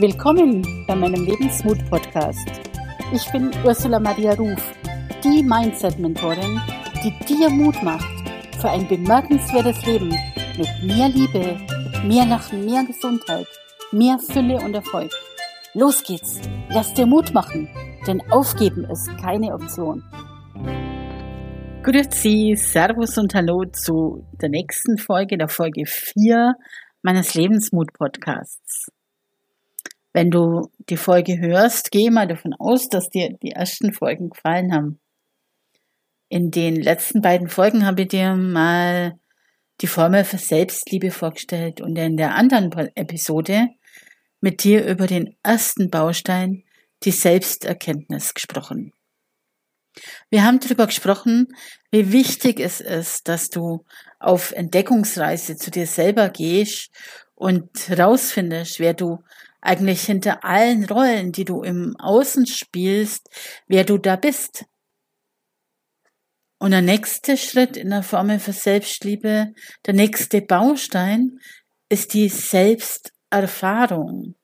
Willkommen bei meinem Lebensmut-Podcast. Ich bin Ursula Maria Ruf, die Mindset-Mentorin, die dir Mut macht für ein bemerkenswertes Leben mit mehr Liebe, mehr Lachen, mehr Gesundheit, mehr Fülle und Erfolg. Los geht's, lass dir Mut machen, denn aufgeben ist keine Option. Grüezi, Servus und Hallo zu der nächsten Folge, der Folge 4 meines Lebensmut-Podcasts. Wenn du die Folge hörst, geh mal davon aus, dass dir die ersten Folgen gefallen haben. In den letzten beiden Folgen habe ich dir mal die Formel für Selbstliebe vorgestellt und in der anderen Episode mit dir über den ersten Baustein, die Selbsterkenntnis, gesprochen. Wir haben darüber gesprochen, wie wichtig es ist, dass du auf Entdeckungsreise zu dir selber gehst und rausfindest, wer du eigentlich hinter allen Rollen, die du im Außen spielst, wer du da bist. Und der nächste Schritt in der Formel für Selbstliebe, der nächste Baustein ist die Selbsterfahrung.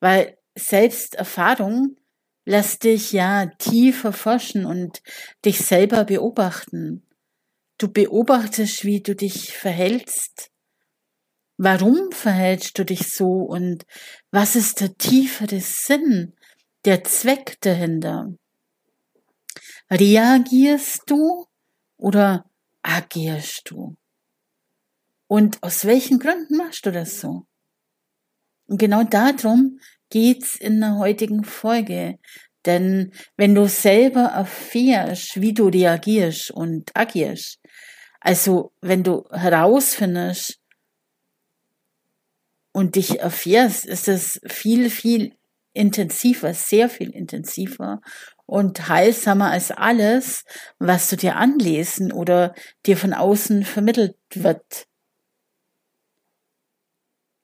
Weil Selbsterfahrung lässt dich ja tiefer forschen und dich selber beobachten. Du beobachtest, wie du dich verhältst, Warum verhältst du dich so und was ist der tiefere Sinn, der Zweck dahinter? Reagierst du oder agierst du? Und aus welchen Gründen machst du das so? Und genau darum geht's in der heutigen Folge. Denn wenn du selber erfährst, wie du reagierst und agierst, also wenn du herausfindest, und dich erfährst, ist es viel, viel intensiver, sehr viel intensiver und heilsamer als alles, was du dir anlesen oder dir von außen vermittelt wird.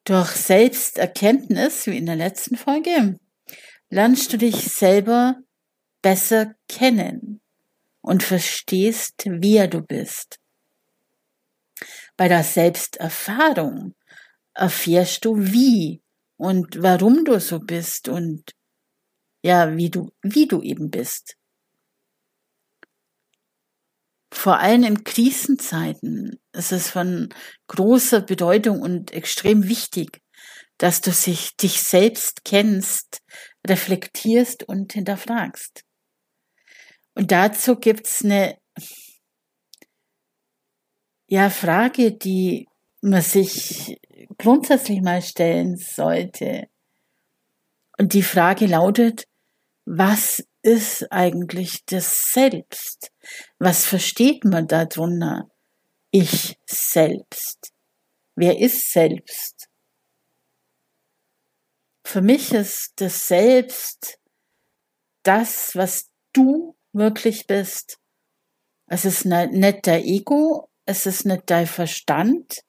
Durch Selbsterkenntnis, wie in der letzten Folge, lernst du dich selber besser kennen und verstehst, wer du bist. Bei der Selbsterfahrung erfährst du wie und warum du so bist und ja, wie du, wie du eben bist. Vor allem in Krisenzeiten ist es von großer Bedeutung und extrem wichtig, dass du sich, dich selbst kennst, reflektierst und hinterfragst. Und dazu gibt's eine ja, Frage, die man sich grundsätzlich mal stellen sollte. Und die Frage lautet, was ist eigentlich das Selbst? Was versteht man darunter? Ich selbst. Wer ist selbst? Für mich ist das Selbst das, was du wirklich bist. Es ist nicht dein Ego, es ist nicht dein Verstand,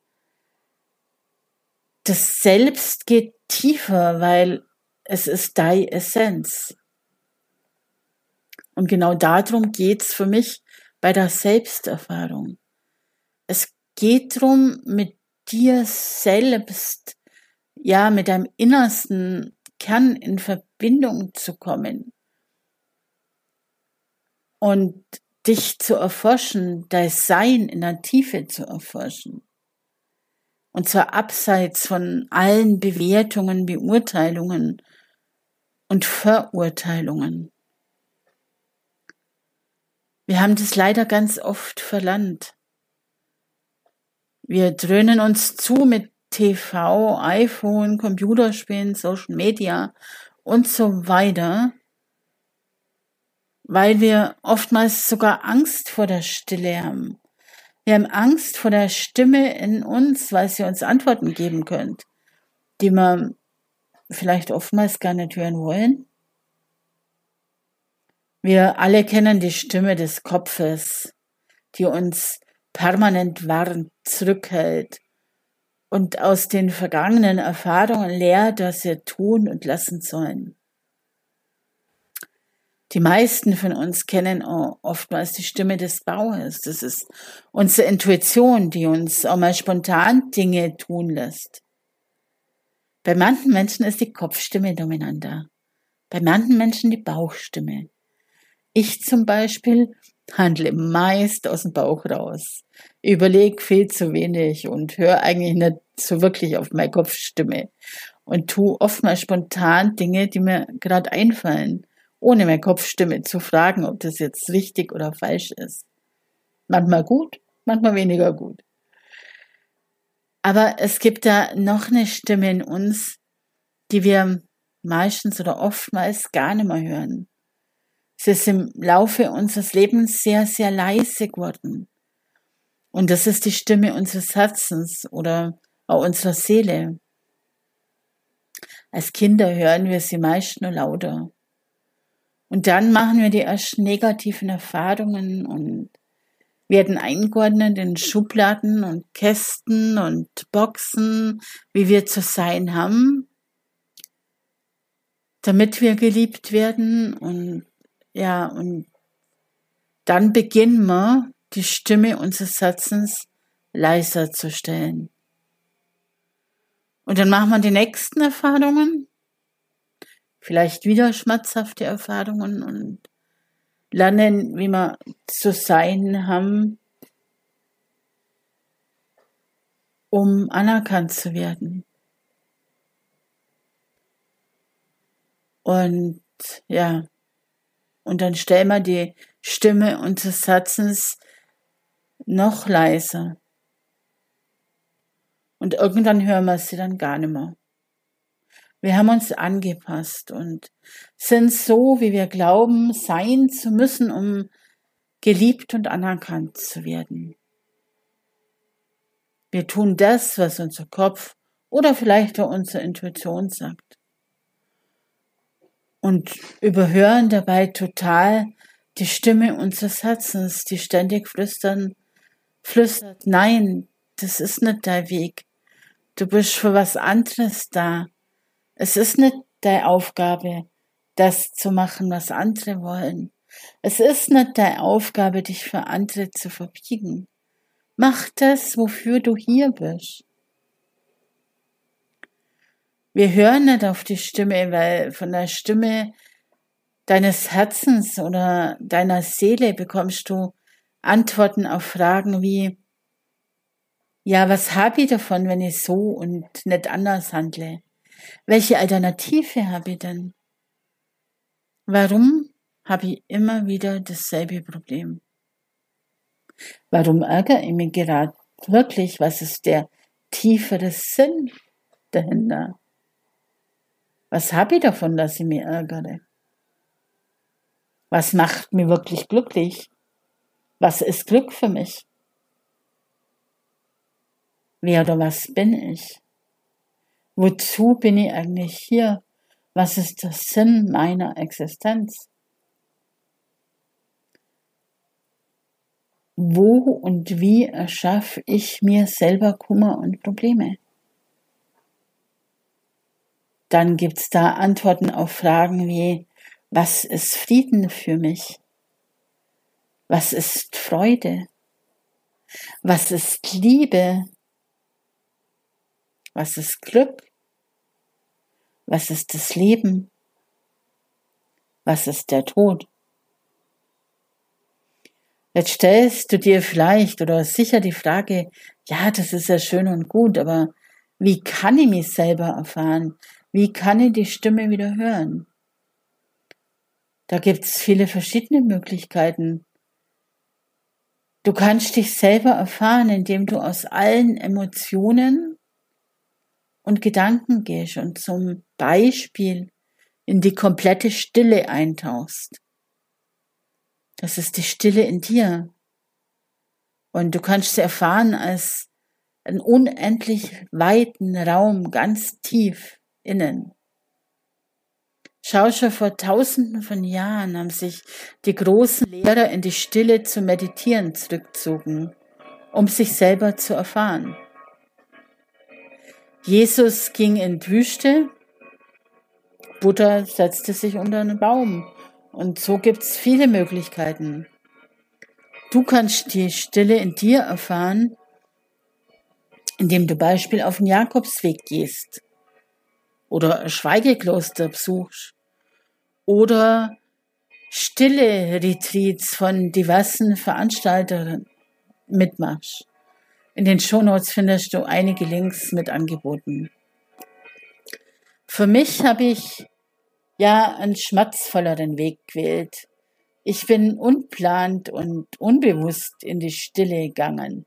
das Selbst geht tiefer, weil es ist deine Essenz. Und genau darum geht's für mich bei der Selbsterfahrung. Es geht darum, mit dir selbst, ja, mit deinem innersten Kern in Verbindung zu kommen und dich zu erforschen, dein Sein in der Tiefe zu erforschen. Und zwar abseits von allen Bewertungen, Beurteilungen und Verurteilungen. Wir haben das leider ganz oft verlangt. Wir dröhnen uns zu mit TV, iPhone, Computerspielen, Social Media und so weiter, weil wir oftmals sogar Angst vor der Stille haben. Wir haben Angst vor der Stimme in uns, weil sie uns Antworten geben könnt, die wir vielleicht oftmals gar nicht hören wollen. Wir alle kennen die Stimme des Kopfes, die uns permanent warnt, zurückhält und aus den vergangenen Erfahrungen lehrt, was wir tun und lassen sollen. Die meisten von uns kennen oftmals die Stimme des Bauers. Das ist unsere Intuition, die uns auch mal spontan Dinge tun lässt. Bei manchen Menschen ist die Kopfstimme dominanter. Bei manchen Menschen die Bauchstimme. Ich zum Beispiel handle meist aus dem Bauch raus, überlege viel zu wenig und höre eigentlich nicht so wirklich auf meine Kopfstimme und tue oftmals spontan Dinge, die mir gerade einfallen, ohne meine Kopfstimme zu fragen, ob das jetzt richtig oder falsch ist. Manchmal gut, manchmal weniger gut. Aber es gibt da noch eine Stimme in uns, die wir meistens oder oftmals gar nicht mehr hören. Es ist im Laufe unseres Lebens sehr, sehr leise geworden. Und das ist die Stimme unseres Herzens oder auch unserer Seele. Als Kinder hören wir sie meist nur lauter. Und dann machen wir die ersten negativen Erfahrungen und werden eingeordnet in Schubladen und Kästen und Boxen, wie wir zu sein haben, damit wir geliebt werden und ja, und dann beginnen wir, die Stimme unseres Herzens leiser zu stellen. Und dann machen wir die nächsten Erfahrungen, vielleicht wieder schmerzhafte Erfahrungen und lernen, wie wir zu sein haben, um anerkannt zu werden. Und ja, und dann stellen wir die Stimme unseres Herzens noch leiser. Und irgendwann hören wir sie dann gar nicht mehr. Wir haben uns angepasst und sind so, wie wir glauben, sein zu müssen, um geliebt und anerkannt zu werden. Wir tun das, was unser Kopf oder vielleicht auch unsere Intuition sagt. Und überhören dabei total die Stimme unseres Herzens, die ständig flüstern, flüstert, nein, das ist nicht dein Weg. Du bist für was anderes da. Es ist nicht deine Aufgabe, das zu machen, was andere wollen. Es ist nicht deine Aufgabe, dich für andere zu verbiegen. Mach das, wofür du hier bist. Wir hören nicht auf die Stimme, weil von der Stimme deines Herzens oder deiner Seele bekommst du Antworten auf Fragen wie, ja, was habe ich davon, wenn ich so und nicht anders handle? Welche Alternative habe ich denn? Warum habe ich immer wieder dasselbe Problem? Warum ärgere ich mich gerade wirklich? Was ist der tiefere Sinn dahinter? Was habe ich davon, dass ich mich ärgere? Was macht mich wirklich glücklich? Was ist Glück für mich? Wer oder was bin ich? Wozu bin ich eigentlich hier? Was ist der Sinn meiner Existenz? Wo und wie erschaffe ich mir selber Kummer und Probleme? Dann gibt's da Antworten auf Fragen wie, was ist Frieden für mich? Was ist Freude? Was ist Liebe? Was ist Glück? Was ist das Leben? Was ist der Tod? Jetzt stellst du dir vielleicht oder sicher die Frage, ja, das ist ja schön und gut, aber wie kann ich mich selber erfahren? Wie kann ich die Stimme wieder hören? Da gibt's viele verschiedene Möglichkeiten. Du kannst dich selber erfahren, indem du aus allen Emotionen und Gedanken gehst und zum Beispiel in die komplette Stille eintauchst. Das ist die Stille in dir. Und du kannst sie erfahren als einen unendlich weiten Raum ganz tief innen. Schau schon vor tausenden von Jahren haben sich die großen Lehrer in die Stille zu meditieren zurückgezogen, um sich selber zu erfahren. Jesus ging in die Wüste, Buddha setzte sich unter einen Baum. Und so gibt's viele Möglichkeiten. Du kannst die Stille in dir erfahren, indem du Beispiel auf den Jakobsweg gehst. oder Schweigekloster besuchst oder stille Retreats von diversen Veranstaltern mitmachst. In den Shownotes findest du einige Links mit Angeboten. Für mich habe ich ja einen schmerzvolleren Weg gewählt. Ich bin unplant und unbewusst in die Stille gegangen.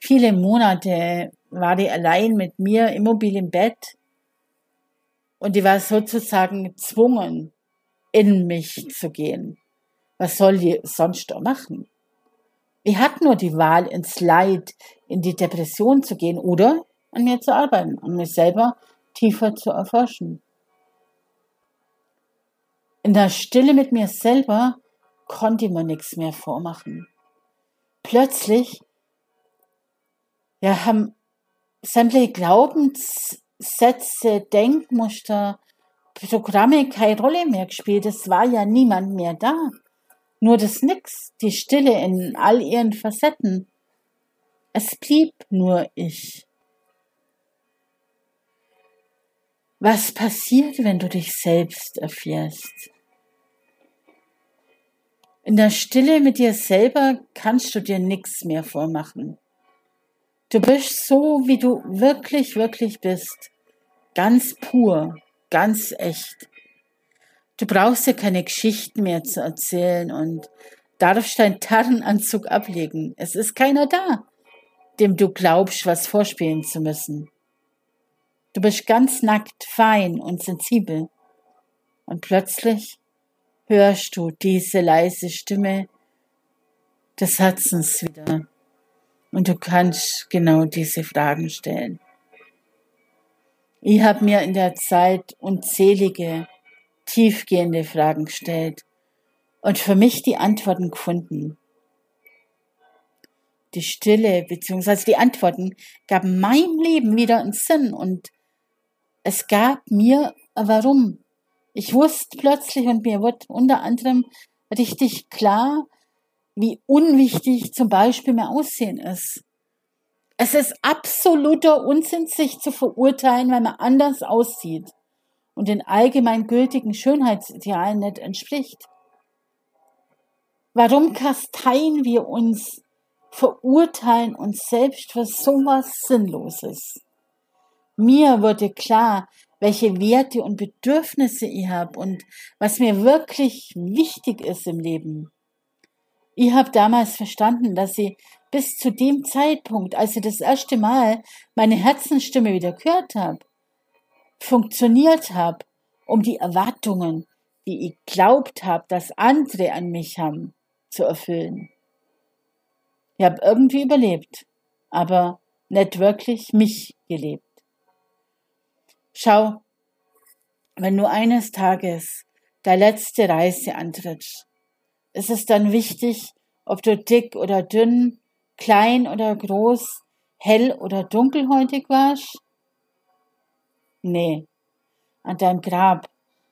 Viele Monate war die allein mit mir immobil im Bett und die war sozusagen gezwungen, in mich zu gehen. Was soll die sonst auch machen? Ich hatte nur die Wahl, ins Leid, in die Depression zu gehen oder an mir zu arbeiten, an mir selber tiefer zu erforschen. In der Stille mit mir selber konnte ich mir nichts mehr vormachen. Plötzlich ja, haben sämtliche Glaubenssätze, Denkmuster, Programme keine Rolle mehr gespielt. Es war ja niemand mehr da. Nur das Nix, die Stille in all ihren Facetten. Es blieb nur ich. Was passiert, wenn du dich selbst erfährst? In der Stille mit dir selber kannst du dir nichts mehr vormachen. Du bist so, wie du wirklich, wirklich bist. Ganz pur, ganz echt. Du brauchst dir keine Geschichten mehr zu erzählen und darfst deinen Tarnanzug ablegen. Es ist keiner da, dem du glaubst, was vorspielen zu müssen. Du bist ganz nackt, fein und sensibel. Und plötzlich hörst du diese leise Stimme des Herzens wieder. Und du kannst genau diese Fragen stellen. Ich habe mir in der Zeit unzählige, tiefgehende Fragen gestellt und für mich die Antworten gefunden. Die Stille bzw. die Antworten gaben meinem Leben wieder einen Sinn und es gab mir Warum. Ich wusste plötzlich und mir wurde unter anderem richtig klar, wie unwichtig zum Beispiel mein Aussehen ist. Es ist absoluter Unsinn, sich zu verurteilen, weil man anders aussieht und den allgemeingültigen Schönheitsidealen nicht entspricht. Warum kasteien wir uns, verurteilen uns selbst für sowas Sinnloses? Mir wurde klar, welche Werte und Bedürfnisse ich habe und was mir wirklich wichtig ist im Leben. Ich habe damals verstanden, dass ich bis zu dem Zeitpunkt, als ich das erste Mal meine Herzensstimme wieder gehört habe, funktioniert habe, um die Erwartungen, die ich glaubt habe, dass andere an mich haben, zu erfüllen. Ich habe irgendwie überlebt, aber nicht wirklich mich gelebt. Schau, wenn du eines Tages der letzte Reise antrittst, ist es dann wichtig, ob du dick oder dünn, klein oder groß, hell oder dunkelhäutig warst? Nee. An deinem Grab,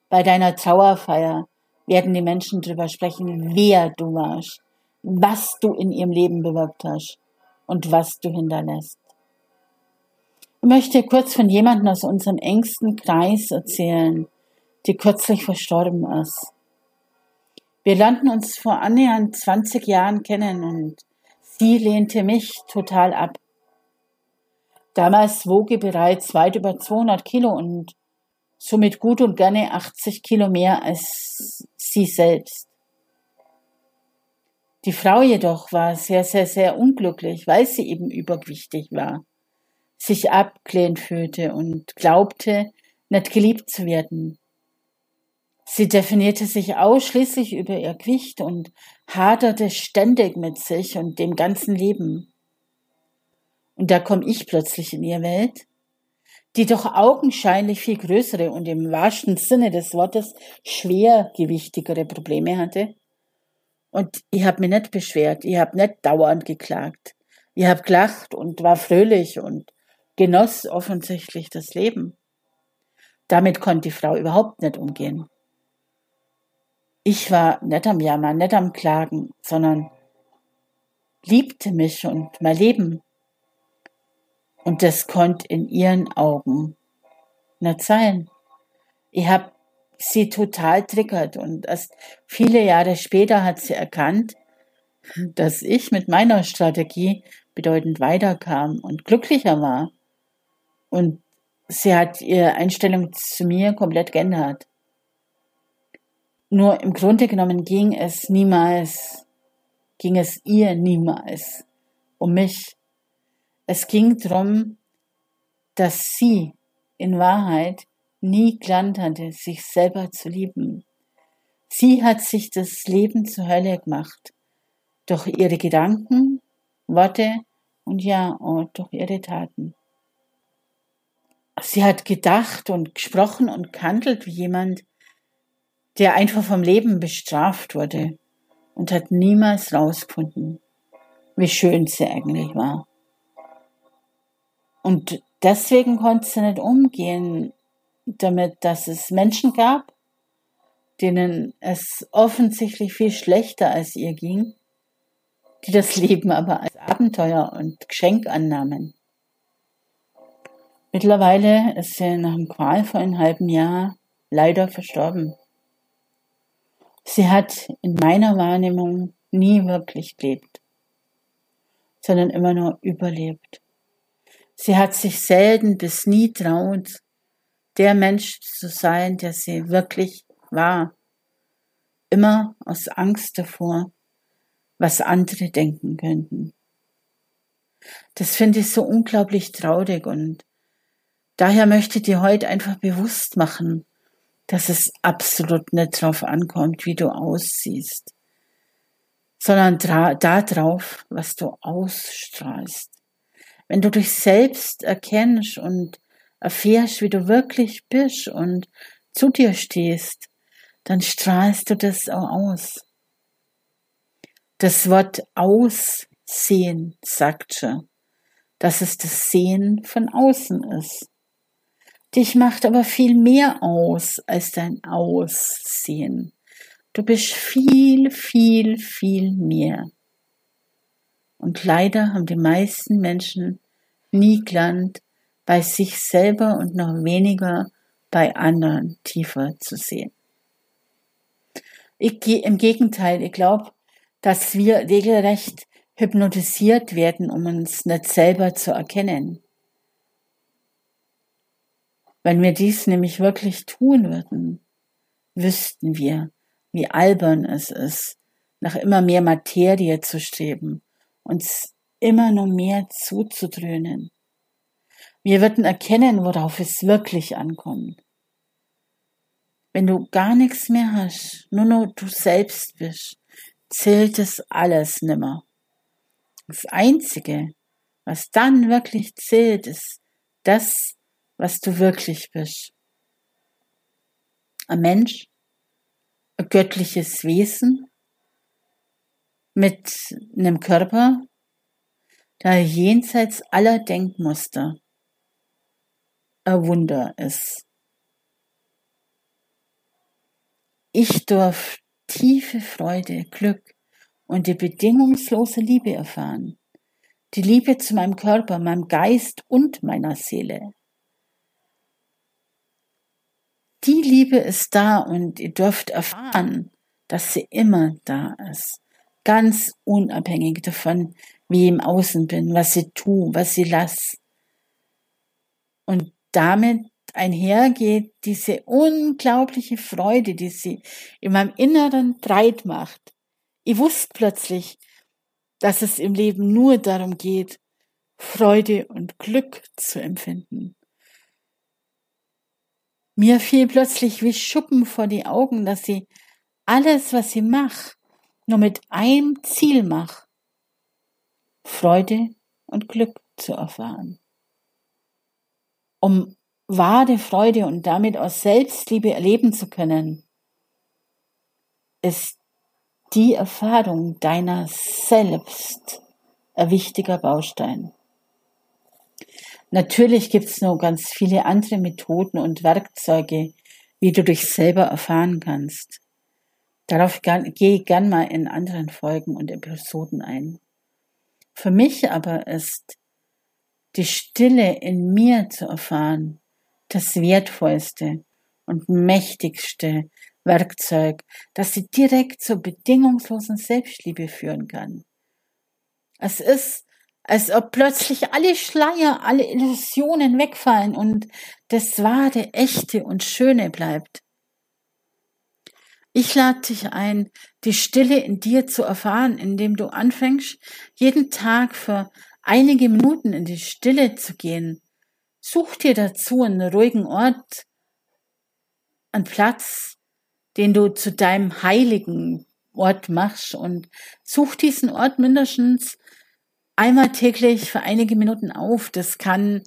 bei deiner Trauerfeier, werden die Menschen drüber sprechen, wer du warst, was du in ihrem Leben bewirkt hast und was du hinterlässt. Ich möchte kurz von jemandem aus unserem engsten Kreis erzählen, die kürzlich verstorben ist. Wir lernten uns vor annähernd 20 Jahren kennen und sie lehnte mich total ab. Damals wog ich bereits weit über 200 Kilo und somit gut und gerne 80 Kilo mehr als sie selbst. Die Frau jedoch war sehr, sehr, sehr unglücklich, weil sie eben übergewichtig war sich abgelehnt fühlte und glaubte, nicht geliebt zu werden. Sie definierte sich ausschließlich über ihr Gewicht und haderte ständig mit sich und dem ganzen Leben. Und da komme ich plötzlich in ihr Welt, die doch augenscheinlich viel größere und im wahrsten Sinne des Wortes schwergewichtigere Probleme hatte. Und ich habe mich nicht beschwert, ich habe nicht dauernd geklagt. Ich habe gelacht und war fröhlich und genoss offensichtlich das Leben. Damit konnte die Frau überhaupt nicht umgehen. Ich war nicht am Jammern, nicht am Klagen, sondern liebte mich und mein Leben. Und das konnte in ihren Augen nicht sein. Ich habe sie total triggert und erst viele Jahre später hat sie erkannt, dass ich mit meiner Strategie bedeutend weiterkam und glücklicher war. Und sie hat ihre Einstellung zu mir komplett geändert. Nur im Grunde genommen ging es niemals, ging es ihr niemals um mich. Es ging darum, dass sie in Wahrheit nie gelernt hatte, sich selber zu lieben. Sie hat sich das Leben zur Hölle gemacht. Durch ihre Gedanken, Worte und ja, auch durch ihre Taten. Sie hat gedacht und gesprochen und gehandelt wie jemand, der einfach vom Leben bestraft wurde und hat niemals rausgefunden, wie schön sie eigentlich war. Und deswegen konnte sie nicht umgehen damit, dass es Menschen gab, denen es offensichtlich viel schlechter als ihr ging, die das Leben aber als Abenteuer und Geschenk annahmen. Mittlerweile ist sie nach einem qualvollen halben Jahr leider verstorben. Sie hat in meiner Wahrnehmung nie wirklich gelebt, sondern immer nur überlebt. Sie hat sich selten bis nie traut, der Mensch zu sein, der sie wirklich war. Immer aus Angst davor, was andere denken könnten. Das finde ich so unglaublich traurig und daher möchte ich dir heute einfach bewusst machen, dass es absolut nicht drauf ankommt, wie du aussiehst, sondern darauf, was du ausstrahlst. Wenn du dich selbst erkennst und erfährst, wie du wirklich bist und zu dir stehst, dann strahlst du das auch aus. Das Wort Aussehen sagt schon, dass es das Sehen von außen ist. Dich macht aber viel mehr aus als dein Aussehen. Du bist viel, viel, viel mehr. Und leider haben die meisten Menschen nie gelernt, bei sich selber und noch weniger bei anderen tiefer zu sehen. Ich, Im Gegenteil, ich glaube, dass wir regelrecht hypnotisiert werden, um uns nicht selber zu erkennen. Wenn wir dies nämlich wirklich tun würden, wüssten wir, wie albern es ist, nach immer mehr Materie zu streben, uns immer nur mehr zuzudröhnen. Wir würden erkennen, worauf es wirklich ankommt. Wenn du gar nichts mehr hast, nur noch du selbst bist, zählt es alles nimmer. Das Einzige, was dann wirklich zählt, ist das, was du wirklich bist. Ein Mensch, ein göttliches Wesen mit einem Körper, der jenseits aller Denkmuster ein Wunder ist. Ich darf tiefe Freude, Glück und die bedingungslose Liebe erfahren. Die Liebe zu meinem Körper, meinem Geist und meiner Seele. Die Liebe ist da und ihr dürft erfahren, dass sie immer da ist. Ganz unabhängig davon, wie ich im Außen bin, was sie tue, was sie lasse. Und damit einhergeht diese unglaubliche Freude, die sie in meinem Inneren breit macht. Ich wusste plötzlich, dass es im Leben nur darum geht, Freude und Glück zu empfinden. Mir fiel plötzlich wie Schuppen vor die Augen, dass sie alles, was sie macht, nur mit einem Ziel macht, Freude und Glück zu erfahren. Um wahre Freude und damit aus Selbstliebe erleben zu können, ist die Erfahrung deiner selbst ein wichtiger Baustein. Natürlich gibt es noch ganz viele andere Methoden und Werkzeuge, wie du dich selber erfahren kannst. Darauf gehe ich gern mal in anderen Folgen und Episoden ein. Für mich aber ist die Stille in mir zu erfahren, das wertvollste und mächtigste Werkzeug, das sie direkt zur bedingungslosen Selbstliebe führen kann. Es ist, als ob plötzlich alle Schleier, alle Illusionen wegfallen und das wahre, echte und schöne bleibt. Ich lade dich ein, die Stille in dir zu erfahren, indem du anfängst, jeden Tag für einige Minuten in die Stille zu gehen. Such dir dazu einen ruhigen Ort, einen Platz, den du zu deinem heiligen Ort machst und such diesen Ort mindestens einmal täglich für einige Minuten auf. Das kann,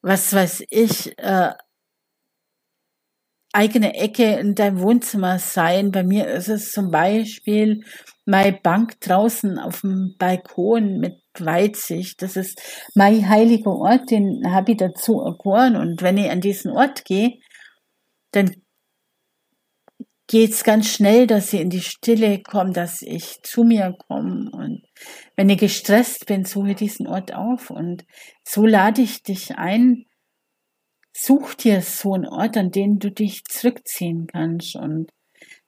was weiß ich, äh, eigene Ecke in deinem Wohnzimmer sein. Bei mir ist es zum Beispiel meine Bank draußen auf dem Balkon mit Weitsicht. Das ist mein heiliger Ort, den habe ich dazu erkoren. Und wenn ich an diesen Ort gehe, dann geht's ganz schnell, dass ich in die Stille komme, dass ich zu mir komme. Und wenn ich gestresst bin, suche diesen Ort auf. Und so lade ich dich ein, such dir so einen Ort, an den du dich zurückziehen kannst. Und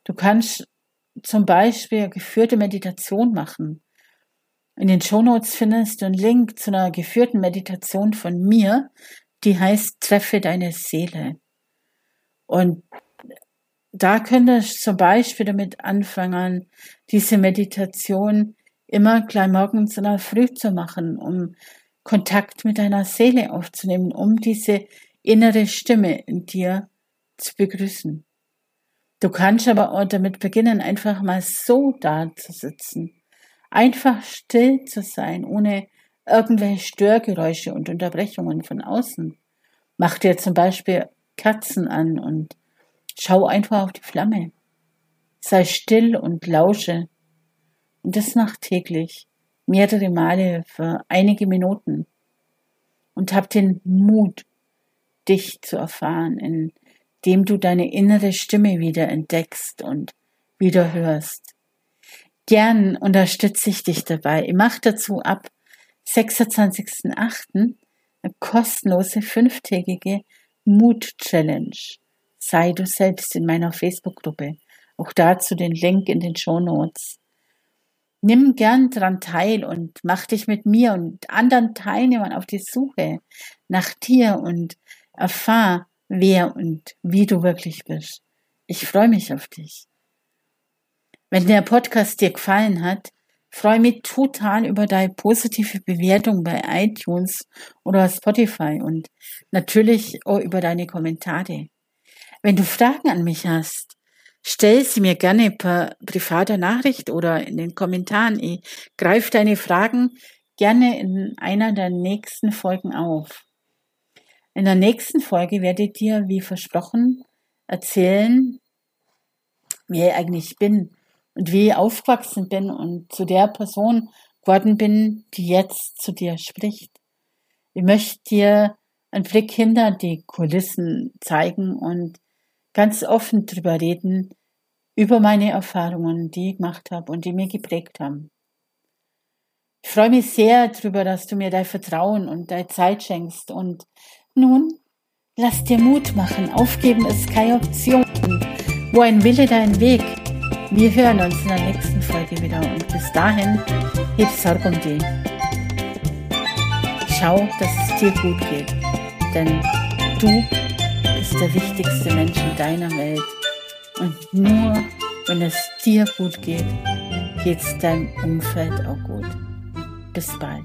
du kannst zum Beispiel geführte Meditation machen. In den Shownotes findest du einen Link zu einer geführten Meditation von mir, die heißt Treffe deine Seele. Und da könntest du zum Beispiel damit anfangen, diese Meditation immer gleich morgens in der Früh zu machen, um Kontakt mit deiner Seele aufzunehmen, um diese innere Stimme in dir zu begrüßen. Du kannst aber auch damit beginnen, einfach mal so da zu sitzen. Einfach still zu sein, ohne irgendwelche Störgeräusche und Unterbrechungen von außen. Mach dir zum Beispiel Katzen an und schau einfach auf die Flamme. Sei still und lausche. Und das mach täglich, mehrere Male für einige Minuten. Und hab den Mut, dich zu erfahren, indem du deine innere Stimme wieder entdeckst und wieder hörst. Gern unterstütze ich dich dabei. Ich mache dazu ab 26.08. eine kostenlose fünftägige Mut-Challenge. Sei du selbst in meiner Facebook-Gruppe. Auch dazu den Link in den Show Notes. Nimm gern dran teil und mach dich mit mir und anderen Teilnehmern auf die Suche nach dir und Erfahr, wer und wie du wirklich bist. Ich freue mich auf dich. Wenn der Podcast dir gefallen hat, freue mich total über deine positive Bewertung bei iTunes oder Spotify und natürlich auch über deine Kommentare. Wenn du Fragen an mich hast, stell sie mir gerne per privater Nachricht oder in den Kommentaren. Ich greife deine Fragen gerne in einer der nächsten Folgen auf. In der nächsten Folge werde ich dir, wie versprochen, erzählen, wer ich eigentlich bin und wie ich aufgewachsen bin und zu der Person geworden bin, die jetzt zu dir spricht. Ich möchte dir einen Blick hinter die Kulissen zeigen und ganz offen drüber reden, über meine Erfahrungen, die ich gemacht habe und die mir geprägt haben. Ich freue mich sehr darüber, dass du mir dein Vertrauen und deine Zeit schenkst und nun, lass dir Mut machen. Aufgeben ist keine Option. Wo ein Wille, dein Weg. Wir hören uns in der nächsten Folge wieder und bis dahin, heb Sorge um dich. Schau, dass es dir gut geht, denn du bist der wichtigste Mensch in deiner Welt. Und nur wenn es dir gut geht, geht es deinem Umfeld auch gut. Bis bald.